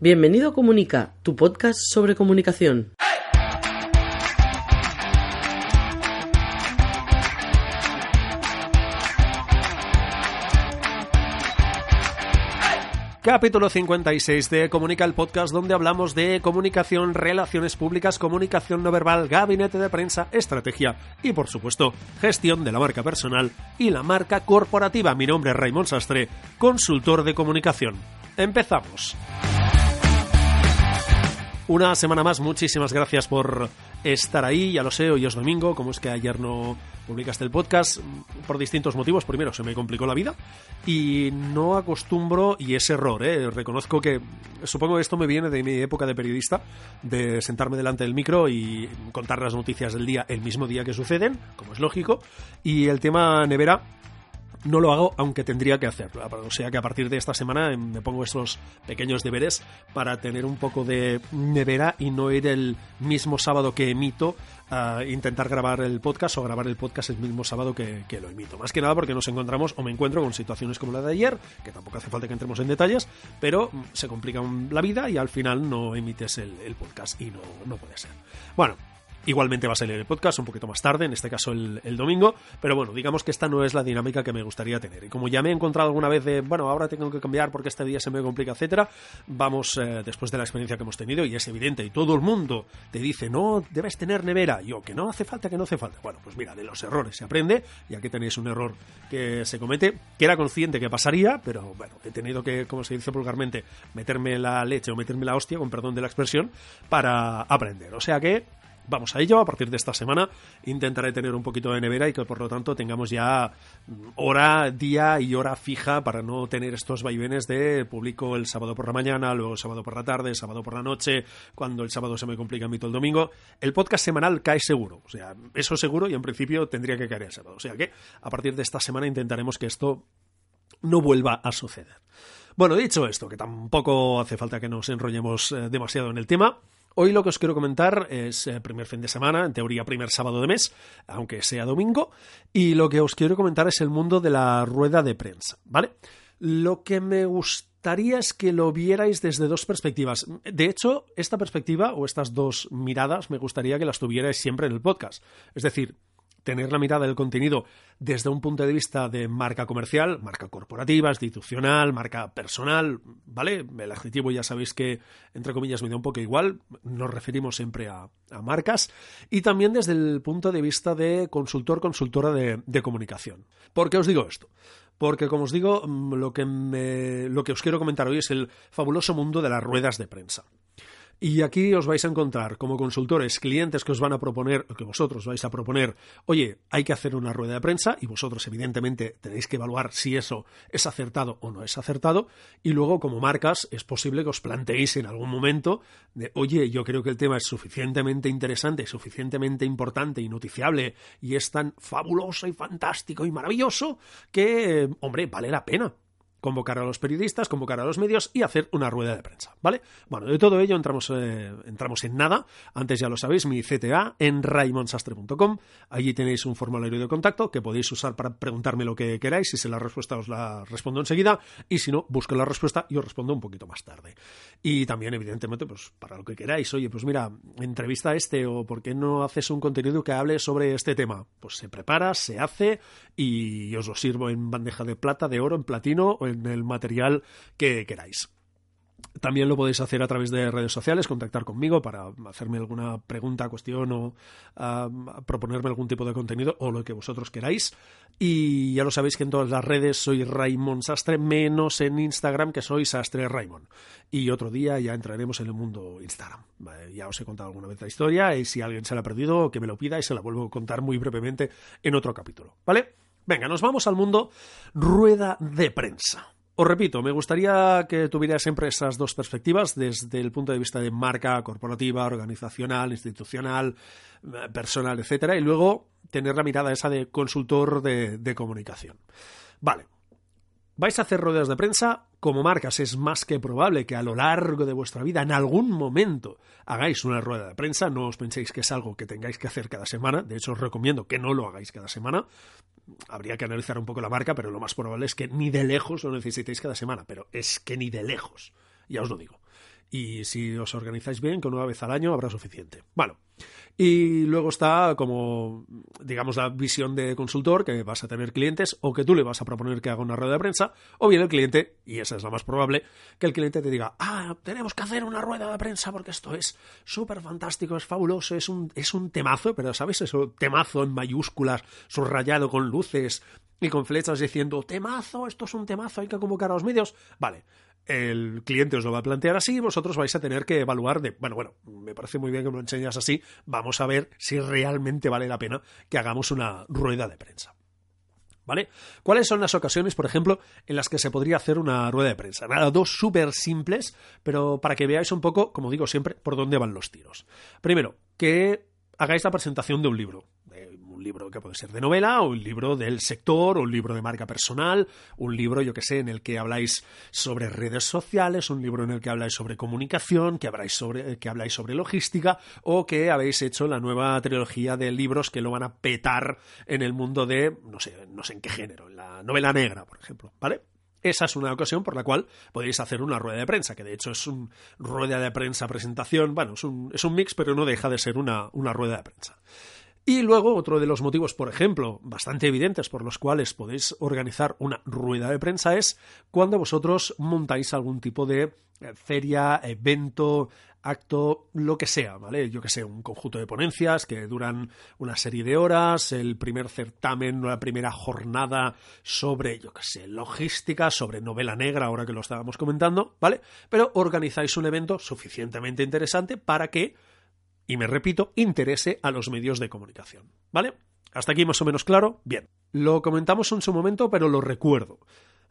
Bienvenido a Comunica, tu podcast sobre comunicación. Capítulo 56 de Comunica el podcast donde hablamos de comunicación, relaciones públicas, comunicación no verbal, gabinete de prensa, estrategia y por supuesto gestión de la marca personal y la marca corporativa. Mi nombre es Raymond Sastre, consultor de comunicación. Empezamos. Una semana más, muchísimas gracias por estar ahí. Ya lo sé, hoy es domingo, como es que ayer no publicaste el podcast, por distintos motivos. Primero, se me complicó la vida y no acostumbro, y es error, ¿eh? reconozco que supongo que esto me viene de mi época de periodista, de sentarme delante del micro y contar las noticias del día el mismo día que suceden, como es lógico. Y el tema nevera no lo hago aunque tendría que hacerlo. O sea que a partir de esta semana em, me pongo estos pequeños deberes para tener un poco de nevera y no ir el mismo sábado que emito a intentar grabar el podcast o grabar el podcast el mismo sábado que, lo emito. Más que nada porque nos encontramos o me encuentro con situaciones como la de ayer, que tampoco hace falta que entremos en detalles, pero mm, se complica la vida y al final no emites el, podcast y no, no puede ser. Bueno, Igualmente va a salir el podcast un poquito más tarde, en este caso el, domingo, pero bueno, digamos que esta no es la dinámica que me gustaría tener. Y como ya me he encontrado alguna vez de, bueno, ahora tengo que cambiar porque este día se me complica, etcétera, vamos eh, después de la experiencia que hemos tenido, y es evidente, y todo el mundo te dice, no, debes tener nevera, yo, que no hace falta, que no hace falta. Bueno, pues mira, de los errores se aprende, y aquí tenéis un error que se comete, que era consciente que pasaría, pero bueno, he tenido que, como se dice vulgarmente, meterme la leche o meterme la hostia, con perdón de la expresión, para aprender. O sea que vamos a ello. A partir de esta semana intentaré tener un poquito de nevera y que por lo tanto tengamos ya hora, día y hora fija para no tener estos vaivenes de publico el sábado por la mañana, luego el sábado por la tarde, sábado por la noche, cuando el sábado se me complica a mí todo el domingo. El podcast semanal cae seguro. O sea, eso seguro y en principio tendría que caer el sábado. O sea que a partir de esta semana intentaremos que esto no vuelva a suceder. Bueno, dicho esto, que tampoco hace falta que nos enrollemos eh, demasiado en el tema, Hoy lo que os quiero comentar es el eh, primer fin de semana, en teoría primer sábado de mes, aunque sea domingo, y lo que os quiero comentar es el mundo de la rueda de prensa, ¿vale? Lo que me gustaría es que lo vierais desde dos perspectivas. De hecho, esta perspectiva o estas dos miradas me gustaría que las tuvierais siempre en el podcast. Es decir, tener la mirada del contenido desde un punto de vista de marca comercial, marca corporativa, institucional, marca personal, ¿vale? El adjetivo ya sabéis que, entre comillas, me da un poco igual, nos referimos siempre a, marcas, y también desde el punto de vista de consultor, consultora de, comunicación. ¿Por qué os digo esto? Porque, como os digo, mm, lo que, lo que os quiero comentar hoy es el fabuloso mundo de las ruedas de prensa. Y aquí os vais a encontrar como consultores clientes que os van a proponer, o que vosotros vais a proponer, oye, hay que hacer una rueda de prensa y vosotros evidentemente tenéis que evaluar si eso es acertado o no es acertado. Y luego como marcas es posible que os planteéis en algún momento de, oye, yo creo que el tema es suficientemente interesante, suficientemente importante y noticiable y es tan fabuloso y fantástico y maravilloso que, hombre, vale la pena convocar a los periodistas, convocar a los medios y hacer una rueda de prensa, ¿vale? Bueno, de todo ello entramos, eh, entramos en nada. Antes ya lo sabéis, mi CTA en raimonsastre.com. Allí tenéis un formulario de contacto que podéis usar para preguntarme lo que queráis. Si sé la respuesta os la respondo enseguida y si no, busco la respuesta y os respondo un poquito más tarde. Y también, evidentemente, pues para lo que queráis. Oye, pues mira, entrevista a este o por qué no haces un contenido que hable sobre este tema. Pues se prepara, se hace y os lo sirvo en bandeja de plata, de oro, en platino o en el material que queráis. También lo podéis hacer a través de redes sociales, contactar conmigo para hacerme alguna pregunta, cuestión o proponerme algún tipo de contenido o lo que vosotros queráis. Y ya lo sabéis que en todas las redes soy Raymond Sastre, menos en Instagram que soy Sastre Raymond. Y otro día ya entraremos en el mundo Instagram. ya os he contado alguna vez la historia y si alguien se la ha perdido, que me lo pida y se la vuelvo a contar muy brevemente en otro capítulo. ¿Vale? Venga, nos vamos al mundo rueda de prensa. Os repito, me gustaría que tuviera siempre esas dos perspectivas desde el punto de vista de marca corporativa, organizacional, institucional, eh, personal, etcétera, y luego tener la mirada esa de consultor de, de comunicación. Vale, vais a hacer ruedas de prensa como marcas. Es más que probable que a lo largo de vuestra vida, en algún momento, hagáis una rueda de prensa. No os penséis que es algo que tengáis que hacer cada semana. De hecho, os recomiendo que no lo hagáis cada semana. Habría que analizar un poco la marca, pero lo más probable es que ni de lejos lo necesitéis cada semana. Pero es que ni de lejos. Ya os lo digo y si os organizáis bien, con una vez al año habrá suficiente. Bueno, y luego está como, digamos, la visión de consultor, que vas a tener clientes o que tú le vas a proponer que haga una rueda de prensa, o bien el cliente, y esa es la más probable, que el cliente te diga, ah, tenemos que hacer una rueda de prensa porque esto es súper fantástico, es fabuloso, es un, es un temazo, pero ¿sabes eso? Temazo en mayúsculas, subrayado con luces y con flechas diciendo, temazo, esto es un temazo, hay que convocar a los medios. Vale, el cliente os lo va a plantear así y vosotros vais a tener que evaluar de, bueno, bueno, me parece muy bien que me lo enseñas así, vamos a ver si realmente vale la pena que hagamos una rueda de prensa. ¿Vale? ¿Cuáles son las ocasiones, por ejemplo, en las que se podría hacer una rueda de prensa? Nada, dos súper simples, pero para que veáis un poco, como digo siempre, por dónde van los tiros. Primero, que hagáis la presentación de un libro un libro que puede ser de novela, o un libro del sector, o un libro de marca personal, un libro, yo que sé, en el que habláis sobre redes sociales, un libro en el que habláis sobre comunicación, que habláis sobre, que habláis sobre logística, o que habéis hecho la nueva trilogía de libros que lo van a petar en el mundo de, no sé, no sé en qué género, en la novela negra, por ejemplo, ¿vale? Esa es una ocasión por la cual podéis hacer una rueda de prensa, que de hecho es una rueda de prensa presentación, bueno, es un, es un mix, pero no deja de ser una, una rueda de prensa. Y luego, otro de los motivos, por ejemplo, bastante evidentes por los cuales podéis organizar una rueda de prensa es cuando vosotros montáis algún tipo de eh, feria, evento, acto, lo que sea, ¿vale? Yo que sé, un conjunto de ponencias que duran una serie de horas, el primer certamen, la primera jornada sobre, yo que sé, logística, sobre novela negra, ahora que lo estábamos comentando, ¿vale? Pero organizáis un evento suficientemente interesante para que y me repito, interese a los medios de comunicación. ¿Vale? ¿Hasta aquí más o menos claro? Bien. Lo comentamos en su momento, pero lo recuerdo.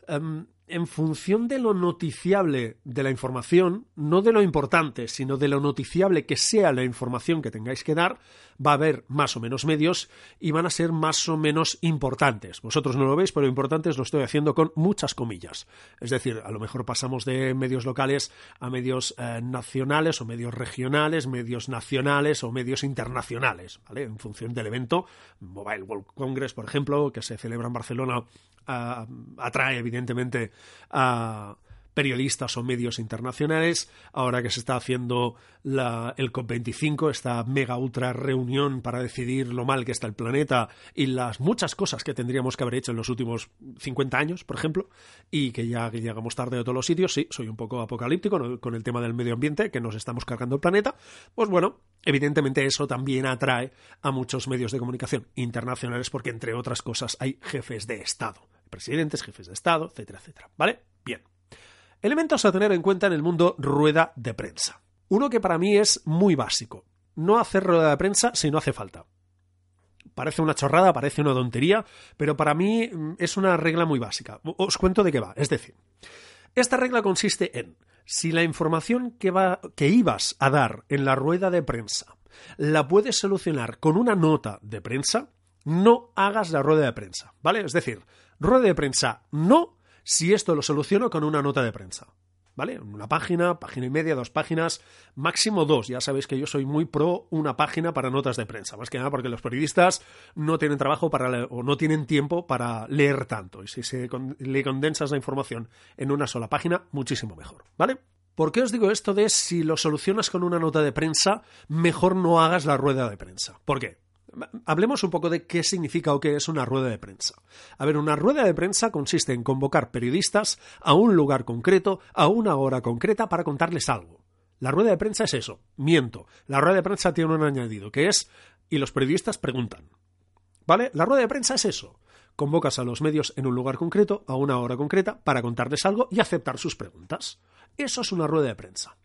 Em, en función de lo noticiable de la información, no de lo importante, sino de lo noticiable que sea la información que tengáis que dar, va a haber más o menos medios y van a ser más o menos importantes. Vosotros no lo veis, pero importantes lo estoy haciendo con muchas comillas. Es decir, a lo mejor pasamos de medios locales a medios eh, nacionales o medios regionales, medios nacionales o medios internacionales, ¿vale? En función del evento. Mobile World Congress, por ejemplo, que se celebra en Barcelona, atrae evidentemente a periodistas o medios internacionales, ahora que se está haciendo la, el COP25, esta mega ultra reunión para decidir lo mal que está el planeta y las muchas cosas que tendríamos que haber hecho en los últimos 50 años, por ejemplo, y que ya llegamos tarde a todos los sitios, sí, soy un poco apocalíptico con el tema del medio ambiente, que nos estamos cargando el planeta, pues bueno, evidentemente eso también atrae a muchos medios de comunicación internacionales porque, entre otras cosas, hay jefes de Estado presidentes, jefes de Estado, etcétera, etcétera. ¿Vale? Bien. Elementos a tener en cuenta en el mundo rueda de prensa. Uno que para mí es muy básico. No hacer rueda de prensa si no hace falta. Parece una chorrada, parece una tontería, pero para mí mm, es una regla muy básica. Os cuento de qué va. Es decir, esta regla consiste en si la información que, que ibas a dar en la rueda de prensa la puedes solucionar con una nota de prensa, no hagas la rueda de prensa, ¿vale? Es decir, rueda de prensa no si esto lo soluciono con una nota de prensa. ¿Vale? Una página, página y media, dos páginas, máximo dos. Ya sabéis que yo soy muy pro una página para notas de prensa, más que nada porque los periodistas no tienen trabajo para o no tienen tiempo para leer tanto. Y si se le condensas la información en una sola página, muchísimo mejor. ¿Vale? ¿Por qué os digo esto de si lo solucionas con una nota de prensa, mejor no hagas la rueda de prensa? ¿Por qué? Hablemos un poco de qué significa o qué es una rueda de prensa. A ver, una rueda de prensa consiste en convocar periodistas a un lugar concreto, a una hora concreta, para contarles algo. La rueda de prensa es eso. Miento. La rueda de prensa tiene un añadido, que es y los periodistas preguntan. ¿Vale? La rueda de prensa es eso. Convocas a los medios en un lugar concreto, a una hora concreta, para contarles algo y aceptar sus preguntas. Eso es una rueda de prensa.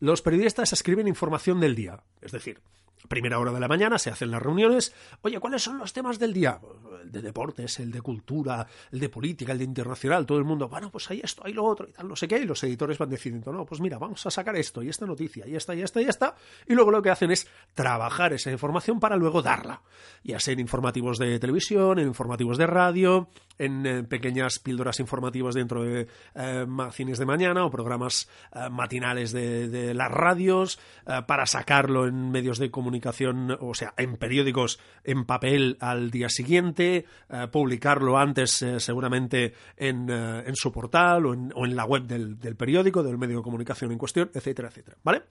Los periodistas escriben información del día, es decir, primera hora de la mañana se hacen las reuniones. Oye, ¿cuáles son los temas del día? El de deportes, el de cultura, el de política, el de internacional. Todo el mundo, bueno, pues hay esto, hay lo otro y tal, no sé qué. Y los editores van decidiendo, no, pues mira, vamos a sacar esto y esta noticia y esta y esta y esta. Y luego lo que hacen es trabajar esa información para luego darla. Ya sea en informativos de televisión, en informativos de radio, en eh, pequeñas píldoras informativas dentro de eh, magazines de mañana o programas eh, matinales de, de, las radios, para sacarlo en medios de comunicación comunicación, o sea, en periódicos en papel al día siguiente, eh, publicarlo antes eh, seguramente en, eh, en, su portal o en, o en la web del, del, periódico, del medio de comunicación en cuestión, etcétera, etcétera. ¿Vale?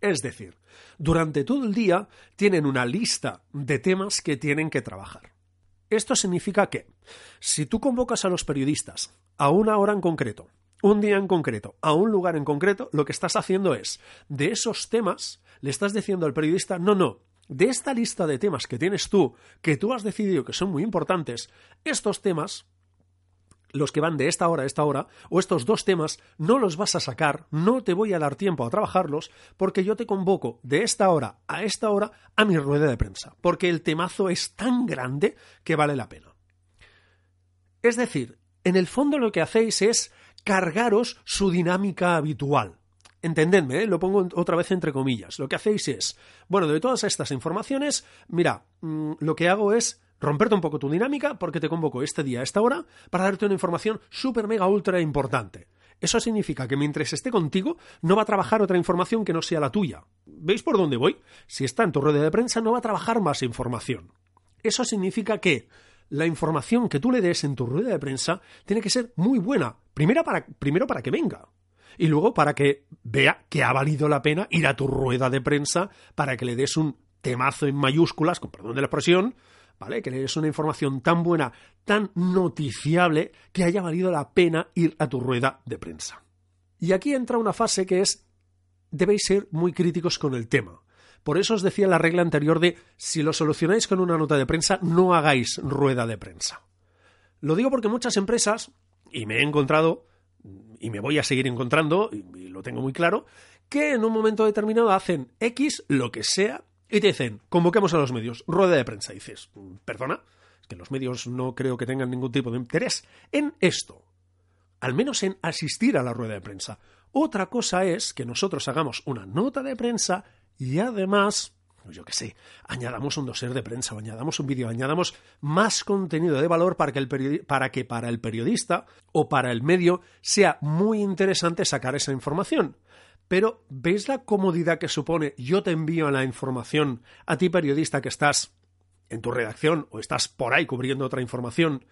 Es decir, durante todo el día tienen una lista de temas que tienen que trabajar. Esto significa que, si tú convocas a los periodistas a una hora en concreto, un día en concreto, a un lugar en concreto, lo que estás haciendo es, de esos temas, le estás diciendo al periodista, no, no, de esta lista de temas que tienes tú, que tú has decidido que son muy importantes, estos temas, los que van de esta hora a esta hora, o estos dos temas, no los vas a sacar, no te voy a dar tiempo a trabajarlos, porque yo te convoco de esta hora a esta hora a mi rueda de prensa, porque el temazo es tan grande que vale la pena. Es decir, en el fondo lo que hacéis es cargaros su dinámica habitual. Entendedme, ¿eh? lo pongo otra vez entre comillas. Lo que hacéis es, bueno, de todas estas informaciones, mira, mmm, lo que hago es romperte un poco tu dinámica porque te convoco este día a esta hora para darte una información súper mega ultra importante. Eso significa que mientras esté contigo no va a trabajar otra información que no sea la tuya. ¿Veis por dónde voy? Si está en tu rueda de prensa no va a trabajar más información. Eso significa que la información que tú le des en tu rueda de prensa tiene que ser muy buena. Para, primero para que venga. Y luego para que vea que ha valido la pena ir a tu rueda de prensa para que le des un temazo en mayúsculas, con perdón de la expresión, ¿vale? Que le des una información tan buena, tan noticiable, que haya valido la pena ir a tu rueda de prensa. Y aquí entra una fase que es debéis ser muy críticos con el tema. Por eso os decía la regla anterior de si lo solucionáis con una nota de prensa, no hagáis rueda de prensa. Lo digo porque muchas empresas, y me he encontrado, y me voy a seguir encontrando, y lo tengo muy claro, que en un momento determinado hacen X, lo que sea, y te dicen, convoquemos a los medios, rueda de prensa. Y dices, perdona, es que los medios no creo que tengan ningún tipo de interés en esto, al menos en asistir a la rueda de prensa. Otra cosa es que nosotros hagamos una nota de prensa y además, yo qué sé, añadamos un dossier de prensa o añadamos un vídeo, añadamos más contenido de valor para que, el para que para el periodista o para el medio sea muy interesante sacar esa información. Pero, ¿veis la comodidad que supone yo te envío la información a ti periodista que estás en tu redacción o estás por ahí cubriendo otra información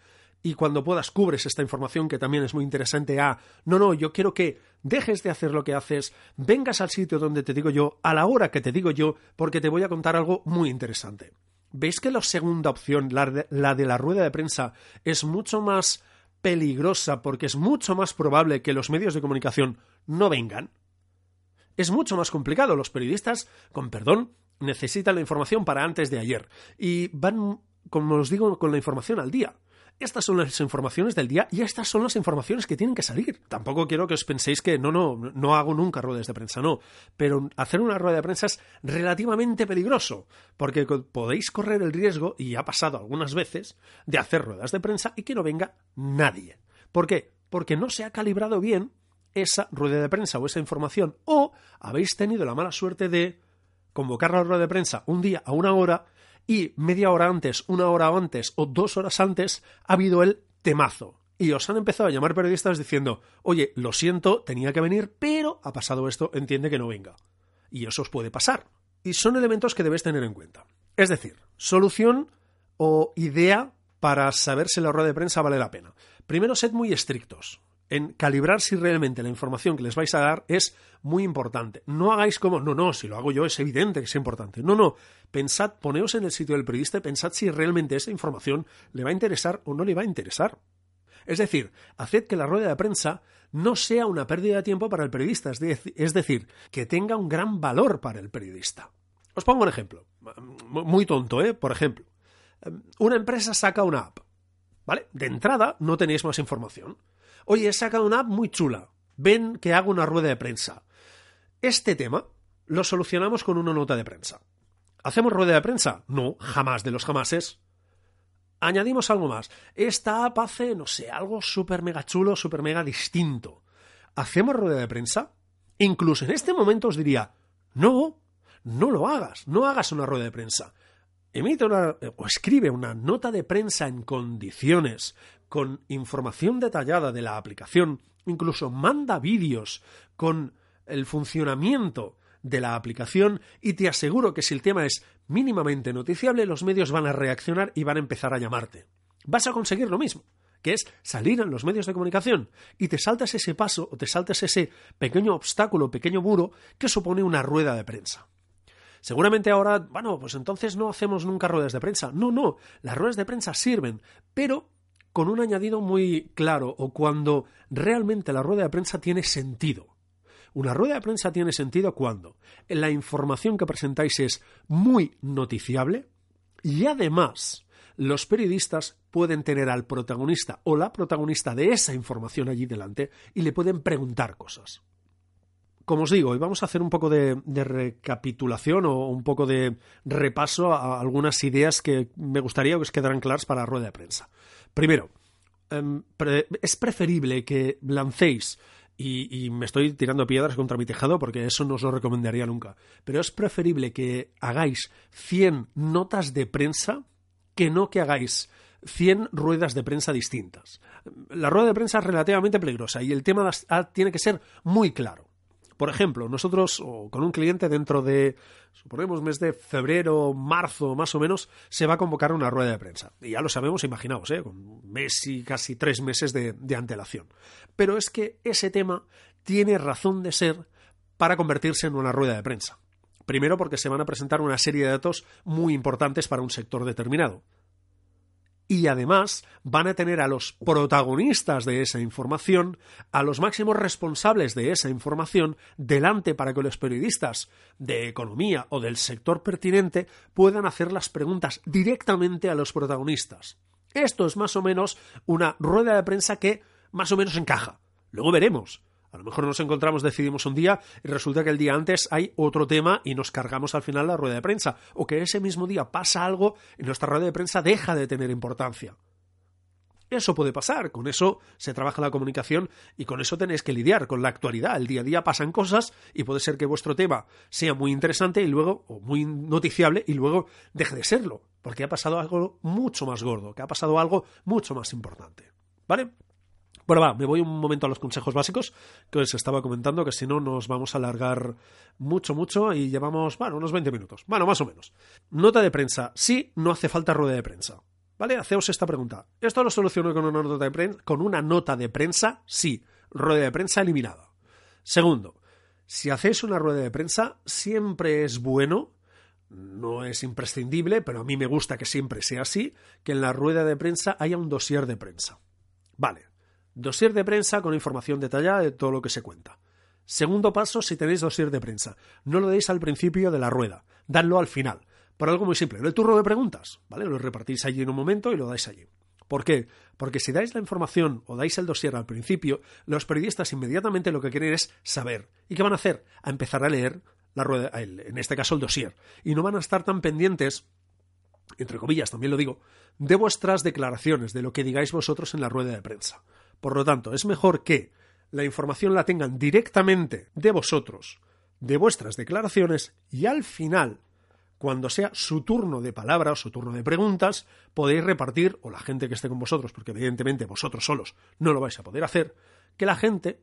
y cuando puedas cubres esta información que también es muy interesante a, no, no, yo quiero que dejes de hacer lo que haces, vengas al sitio donde te digo yo, a la hora que te digo yo, porque te voy a contar algo muy interesante. ¿Veis que la segunda opción, la de la, de la rueda de prensa, es mucho más peligrosa porque es mucho más probable que los medios de comunicación no vengan? Es mucho más complicado. Los periodistas, con perdón, necesitan la información para antes de ayer y van, como os digo, con la información al día. Estas son las informaciones del día y estas son las informaciones que tienen que salir. Tampoco quiero que os penséis que no, no, no hago nunca ruedas de prensa, no. Pero hacer una rueda de prensa es relativamente peligroso, porque podéis correr el riesgo, y ha pasado algunas veces, de hacer ruedas de prensa y que no venga nadie. ¿Por qué? Porque no se ha calibrado bien esa rueda de prensa o esa información, o habéis tenido la mala suerte de convocar la rueda de prensa un día a una hora y media hora antes, una hora antes o dos horas antes ha habido el temazo. Y os han empezado a llamar periodistas diciendo, oye, lo siento, tenía que venir, pero ha pasado esto, entiende que no venga. Y eso os puede pasar. Y son elementos que debéis tener en cuenta. Es decir, solución o idea para saber si la rueda de prensa vale la pena. Primero, sed muy estrictos en calibrar si realmente la información que les vais a dar es muy importante. No hagáis como, no, no, si lo hago yo es evidente que es importante. No, no, pensad, poneos en el sitio del periodista y pensad si realmente esa información le va a interesar o no le va a interesar. Es decir, haced que la rueda de prensa no sea una pérdida de tiempo para el periodista, es decir, que tenga un gran valor para el periodista. Os pongo un ejemplo, muy tonto, ¿eh? Por ejemplo, una empresa saca una app, ¿vale? De entrada no tenéis más información Oye, he sacado una app muy chula. Ven que hago una rueda de prensa. Este tema lo solucionamos con una nota de prensa. ¿Hacemos rueda de prensa? No, jamás de los jamases. Añadimos algo más. Esta app hace, no sé, algo súper mega chulo, súper mega distinto. ¿Hacemos rueda de prensa? Incluso en este momento os diría, no, no lo hagas, no hagas una rueda de prensa. Emite una, o escribe una nota de prensa en condiciones, con información detallada de la aplicación, incluso manda vídeos con el funcionamiento de la aplicación y te aseguro que si el tema es mínimamente noticiable, los medios van a reaccionar y van a empezar a llamarte. Vas a conseguir lo mismo, que es salir en los medios de comunicación y te saltas ese paso o te saltas ese pequeño obstáculo, pequeño muro que supone una rueda de prensa. Seguramente ahora, bueno, pues entonces no hacemos nunca ruedas de prensa. No, no, las ruedas de prensa sirven, pero con un añadido muy claro o cuando realmente la rueda de prensa tiene sentido. Una rueda de prensa tiene sentido cuando la información que presentáis es muy noticiable y además los periodistas pueden tener al protagonista o la protagonista de esa información allí delante y le pueden preguntar cosas. Como os digo, hoy vamos a hacer un poco de, recapitulación o un poco de repaso a algunas ideas que me gustaría que os quedaran claras para la rueda de prensa. Primero, em, es preferible que lancéis y, me estoy tirando piedras contra mi tejado porque eso no os lo recomendaría nunca. Pero es preferible que hagáis 100 notas de prensa que no que hagáis 100 ruedas de prensa distintas. La rueda de prensa es relativamente peligrosa y el tema tiene que ser muy claro. Por ejemplo, nosotros con un cliente dentro de, suponemos, mes de febrero, marzo más o menos, se va a convocar una rueda de prensa. Y ya lo sabemos, imaginaos, ¿eh? con un mes y casi tres meses de, de antelación. Pero es que ese tema tiene razón de ser para convertirse en una rueda de prensa. Primero porque se van a presentar una serie de datos muy importantes para un sector determinado y además van a tener a los protagonistas de esa información, a los máximos responsables de esa información, delante para que los periodistas de economía o del sector pertinente puedan hacer las preguntas directamente a los protagonistas. Esto es más o menos una rueda de prensa que más o menos encaja. Luego veremos. A lo mejor nos encontramos, decidimos un día y resulta que el día antes hay otro tema y nos cargamos al final la rueda de prensa. O que ese mismo día pasa algo y nuestra rueda de prensa deja de tener importancia. Eso puede pasar, con eso se trabaja la comunicación y con eso tenéis que lidiar, con la actualidad. El día a día pasan cosas y puede ser que vuestro tema sea muy interesante y luego, o muy noticiable, y luego deje de serlo, porque ha pasado algo mucho más gordo, que ha pasado algo mucho más importante. ¿Vale? Bueno, va, me voy un momento a los consejos básicos que os estaba comentando, que si no nos vamos a alargar mucho, mucho y llevamos, bueno, unos 20 minutos. Bueno, más o menos. Nota de prensa. Sí, no hace falta rueda de prensa. ¿Vale? Haceos esta pregunta. ¿Esto lo soluciono con una nota de prensa? ¿Con una nota de prensa? Sí. Rueda de prensa eliminada. Segundo, si hacéis una rueda de prensa, siempre es bueno no es imprescindible, pero a mí me gusta que siempre sea así, que en la rueda de prensa haya un dossier de prensa. Vale, Dosier de prensa con información detallada de todo lo que se cuenta. Segundo paso, si tenéis dosier de prensa, no lo deis al principio de la rueda, dadlo al final. Por algo muy simple, el turno de preguntas, ¿vale? Lo repartís allí en un momento y lo dais allí. ¿Por qué? Porque si dais la información o dais el dossier al principio, los periodistas inmediatamente lo que quieren es saber. ¿Y qué van a hacer? A empezar a leer la rueda, en este caso el dossier. Y no van a estar tan pendientes entre comillas también lo digo, de vuestras declaraciones, de lo que digáis vosotros en la rueda de prensa. Por lo tanto, es mejor que la información la tengan directamente de vosotros, de vuestras declaraciones, y al final, cuando sea su turno de palabra o su turno de preguntas, podéis repartir, o la gente que esté con vosotros, porque evidentemente vosotros solos no lo vais a poder hacer, que la gente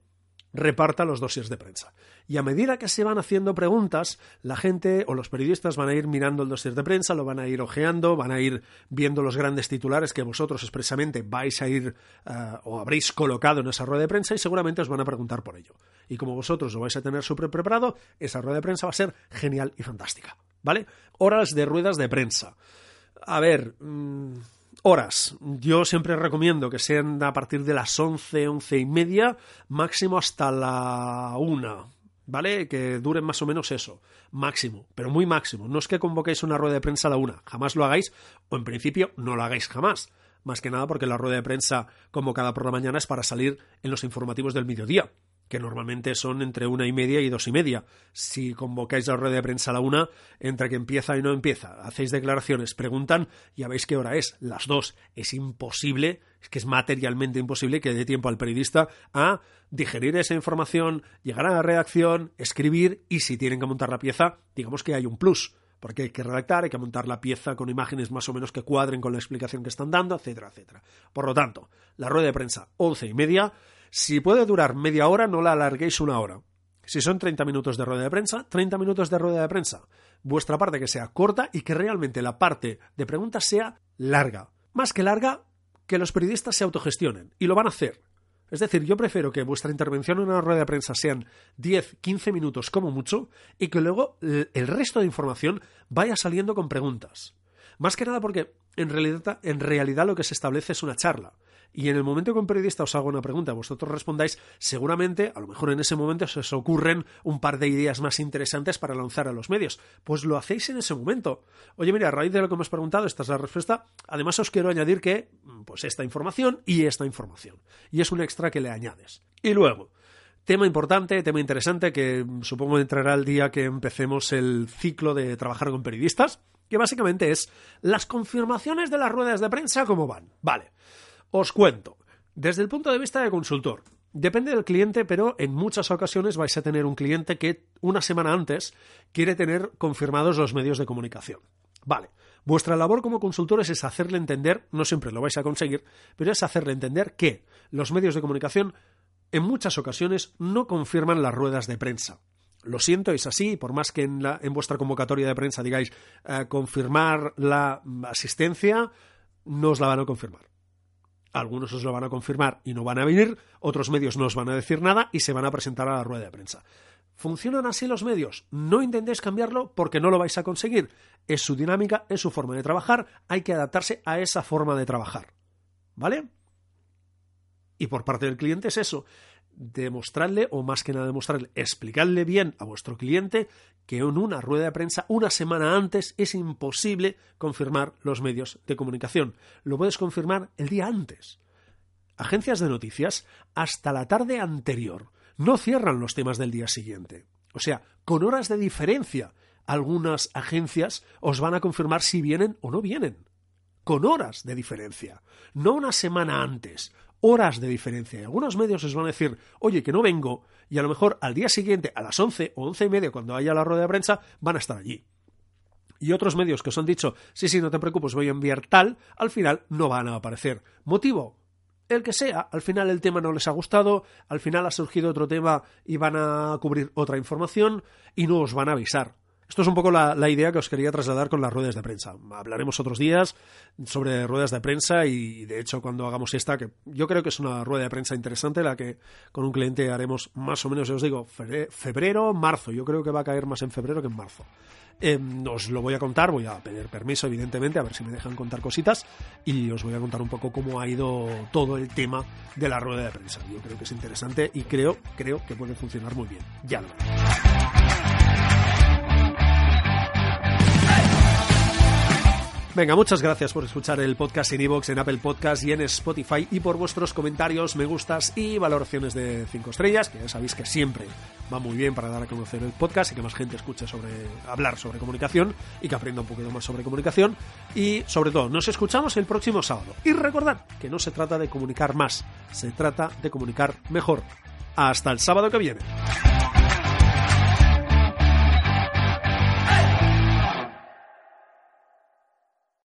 reparta los dosiers de prensa. Y a medida que se van haciendo preguntas, la gente o los periodistas van a ir mirando el dossier de prensa, lo van a ir ojeando, van a ir viendo los grandes titulares que vosotros expresamente vais a ir eh, o habréis colocado en esa rueda de prensa y seguramente os van a preguntar por ello. Y como vosotros lo vais a tener súper preparado, esa rueda de prensa va a ser genial y fantástica. ¿Vale? Horas de ruedas de prensa. A ver. Mm, horas. Yo siempre recomiendo que sean a partir de las once, once y media, máximo hasta la una. ¿Vale? Que duren más o menos eso. Máximo, pero muy máximo. No es que convoquéis una rueda de prensa a la una. Jamás lo hagáis, o en principio no lo hagáis jamás. Más que nada porque la rueda de prensa convocada por la mañana es para salir en los informativos del mediodía. Que normalmente son entre una y media y dos y media. Si convocáis la rueda de prensa a la una, entre que empieza y no empieza, hacéis declaraciones, preguntan, ya veis qué hora es, las dos. Es imposible, es que es materialmente imposible que dé tiempo al periodista a digerir esa información, llegar a la redacción, escribir y si tienen que montar la pieza, digamos que hay un plus porque hay que redactar, hay que montar la pieza con imágenes más o menos que cuadren con la explicación que están dando, etcétera, etcétera. Por lo tanto, la rueda de prensa once y media, si puede durar media hora, no la alarguéis una hora. Si son 30 minutos de rueda de prensa, 30 minutos de rueda de prensa. Vuestra parte que sea corta y que realmente la parte de preguntas sea larga. Más que larga, que los periodistas se autogestionen. Y lo van a hacer. Es decir, yo prefiero que vuestra intervención en una rueda de prensa sean 10, 15 minutos como mucho y que luego el resto de información vaya saliendo con preguntas. Más que nada porque en realidad, en realidad lo que se establece es una charla y en el momento que un periodista os haga una pregunta, vosotros respondáis, seguramente, a lo mejor en ese momento se os ocurren un par de ideas más interesantes para lanzar a los medios. Pues lo hacéis en ese momento. Oye, mira, a raíz de lo que hemos preguntado, esta es la respuesta. Además, os quiero añadir que, pues esta información y esta información. Y es un extra que le añades. Y luego, Tema importante, tema interesante que supongo entrará el día que empecemos el ciclo de trabajar con periodistas, que básicamente es las confirmaciones de las ruedas de prensa, ¿cómo van? Vale. Os cuento. Desde el punto de vista de consultor, Depende del cliente, pero en muchas ocasiones vais a tener un cliente que una semana antes quiere tener confirmados los medios de comunicación. Vale, vuestra labor como consultores es hacerle entender, no siempre lo vais a conseguir, pero es hacerle entender que los medios de comunicación en muchas ocasiones no confirman las ruedas de prensa. Lo siento, es así, por más que en, en vuestra convocatoria de prensa digáis eh, confirmar la asistencia, no os la van a confirmar. Algunos os lo van a confirmar y no van a venir, otros medios no os van a decir nada y se van a presentar a la rueda de prensa. ¿Funcionan así los medios? No intentéis cambiarlo porque no lo vais a conseguir. Es su dinámica, es su forma de trabajar, hay que adaptarse a esa forma de trabajar. ¿Vale? Y por parte del cliente es eso, demostrarle, o más que nada demostrarle, explicarle bien a vuestro cliente que en una rueda de prensa una semana antes es imposible confirmar los medios de comunicación. Lo puedes confirmar el día antes. Agencias de noticias, hasta la tarde anterior, no cierran los temas del día siguiente. O sea, con horas de diferencia, algunas agencias os van a confirmar si vienen o no vienen. Con horas de diferencia. No una semana antes horas de diferencia. Y algunos medios os van a decir, oye, que no vengo, y a lo mejor al día siguiente, a las 11 o once y media, cuando haya la rueda de prensa, van a estar allí. Y otros medios que os han dicho, sí, sí, no te preocupes, voy a enviar tal, al final no van a aparecer. ¿Motivo? El que sea, al final el tema no les ha gustado, al final ha surgido otro tema y van a cubrir otra información y no os van a avisar. Esto es un poco la, idea que os quería trasladar con las ruedas de prensa. Hablaremos otros días sobre ruedas de prensa y, de hecho, cuando hagamos esta, que yo creo que es una rueda de prensa interesante, la que con un cliente haremos más o menos, os digo, febrero, marzo. Yo creo que va a caer más en febrero que en marzo. Eh, os lo voy a contar, voy a pedir permiso, evidentemente, a ver si me dejan contar cositas y os voy a contar un poco cómo ha ido todo el tema de la rueda de prensa. Yo creo que es interesante y creo, creo que puede funcionar muy bien. Ya Venga, muchas gracias por escuchar el podcast en iVoox, en Apple Podcast y en Spotify y por vuestros comentarios, me gustas y valoraciones de 5 estrellas, que ya sabéis que siempre va muy bien para dar a conocer el podcast y que más gente escuche sobre hablar sobre comunicación y que aprenda un poquito más sobre comunicación y sobre todo, nos escuchamos el próximo sábado. Y recordad que no se trata de comunicar más, se trata de comunicar mejor. Hasta el sábado que viene.